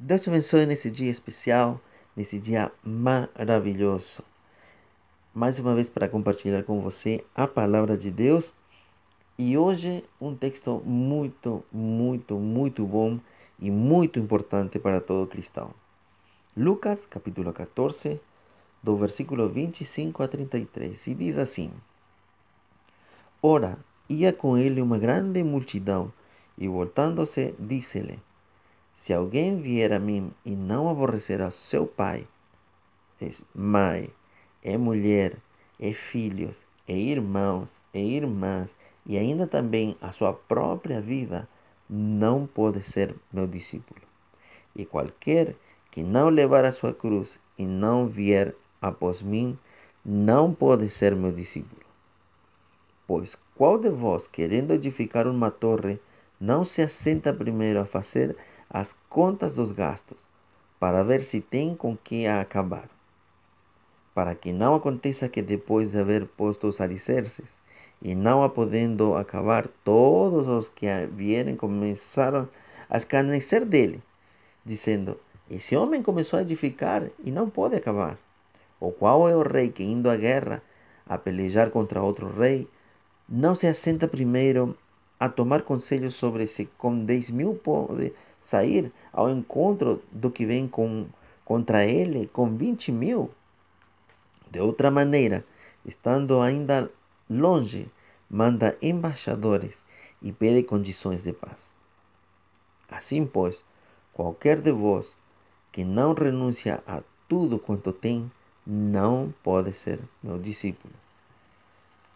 Deus te abençoe nesse dia especial, nesse dia maravilhoso. Mais uma vez para compartilhar com você a palavra de Deus. E hoje um texto muito, muito, muito bom e muito importante para todo cristão. Lucas, capítulo 14, do versículo 25 a 33, e diz assim: Ora, ia com ele uma grande multidão, e voltando-se, disse-lhe: se alguém vier a mim e não aborrecer a seu pai, mãe, é mulher, é filhos, é irmãos, é irmãs, e ainda também a sua própria vida, não pode ser meu discípulo. E qualquer que não levar a sua cruz e não vier após mim, não pode ser meu discípulo. Pois qual de vós, querendo edificar uma torre, não se assenta primeiro a fazer as contas dos gastos, para ver se tem com que acabar. Para que não aconteça que depois de haver posto os alicerces, e não a podendo acabar, todos os que vierem começaram a escarnecer dele, dizendo: Esse homem começou a edificar e não pode acabar. O qual é o rei que, indo à guerra a pelejar contra outro rei, não se assenta primeiro a tomar conselho sobre se com dez mil pode sair ao encontro do que vem com, contra ele com vinte mil? De outra maneira, estando ainda longe, manda embaixadores e pede condições de paz. Assim, pois, qualquer de vós que não renuncia a tudo quanto tem, não pode ser meu discípulo.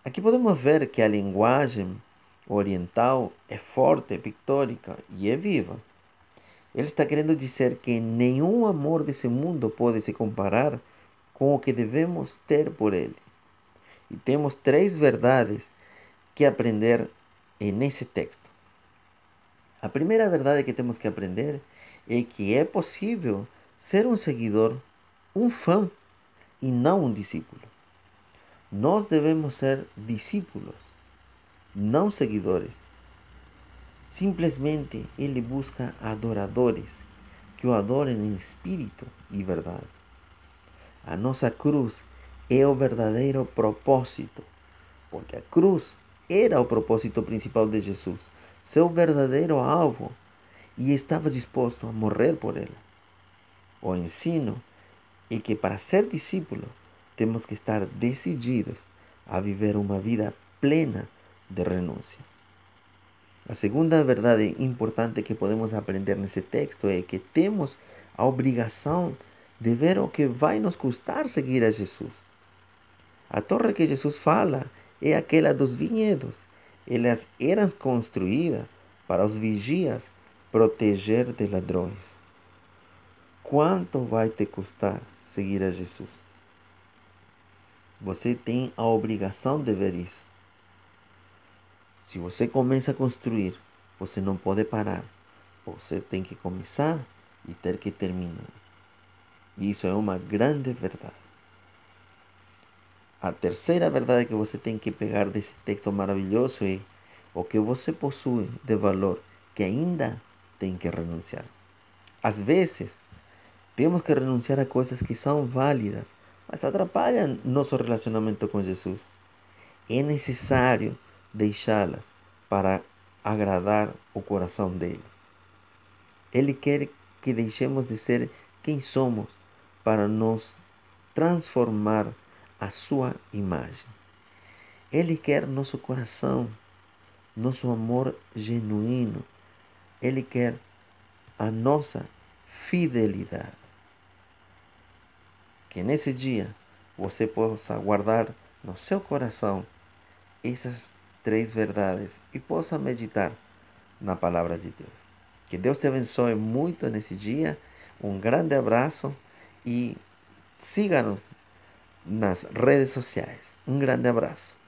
Aqui podemos ver que a linguagem oriental é forte, pictórica e é viva. Ele está querendo dizer que nenhum amor desse mundo pode se comparar com o que devemos ter por ele. E temos três verdades que aprender nesse texto. A primeira verdade que temos que aprender é que é possível ser um seguidor, um fã e não um discípulo. Nós devemos ser discípulos, não seguidores. Simplesmente ele busca adoradores que o adorem em espírito e verdade. A nossa cruz é o verdadeiro propósito, porque a cruz era o propósito principal de Jesus, seu verdadeiro alvo, e estava disposto a morrer por ela. O ensino é que para ser discípulo temos que estar decididos a viver uma vida plena de renúncias. A segunda verdade importante que podemos aprender nesse texto é que temos a obrigação de ver o que vai nos custar seguir a Jesus. A torre que Jesus fala é aquela dos vinhedos. Elas eram construídas para os vigias proteger de ladrões. Quanto vai te custar seguir a Jesus? Você tem a obrigação de ver isso. Se você começa a construir, você não pode parar. Você tem que começar e ter que terminar. Isso é uma grande verdade. A terceira verdade que você tem que pegar desse texto maravilhoso é o que você possui de valor que ainda tem que renunciar. Às vezes, temos que renunciar a coisas que são válidas, mas atrapalham nosso relacionamento com Jesus. É necessário deixá-las para agradar o coração dele. Ele quer que deixemos de ser quem somos para nos transformar a sua imagem. Ele quer nosso coração, nosso amor genuíno. Ele quer a nossa fidelidade. Que nesse dia você possa guardar no seu coração essas três verdades e possa meditar na palavra de Deus. Que Deus te abençoe muito nesse dia. Um grande abraço e siga-nos nas redes sociais. Um grande abraço.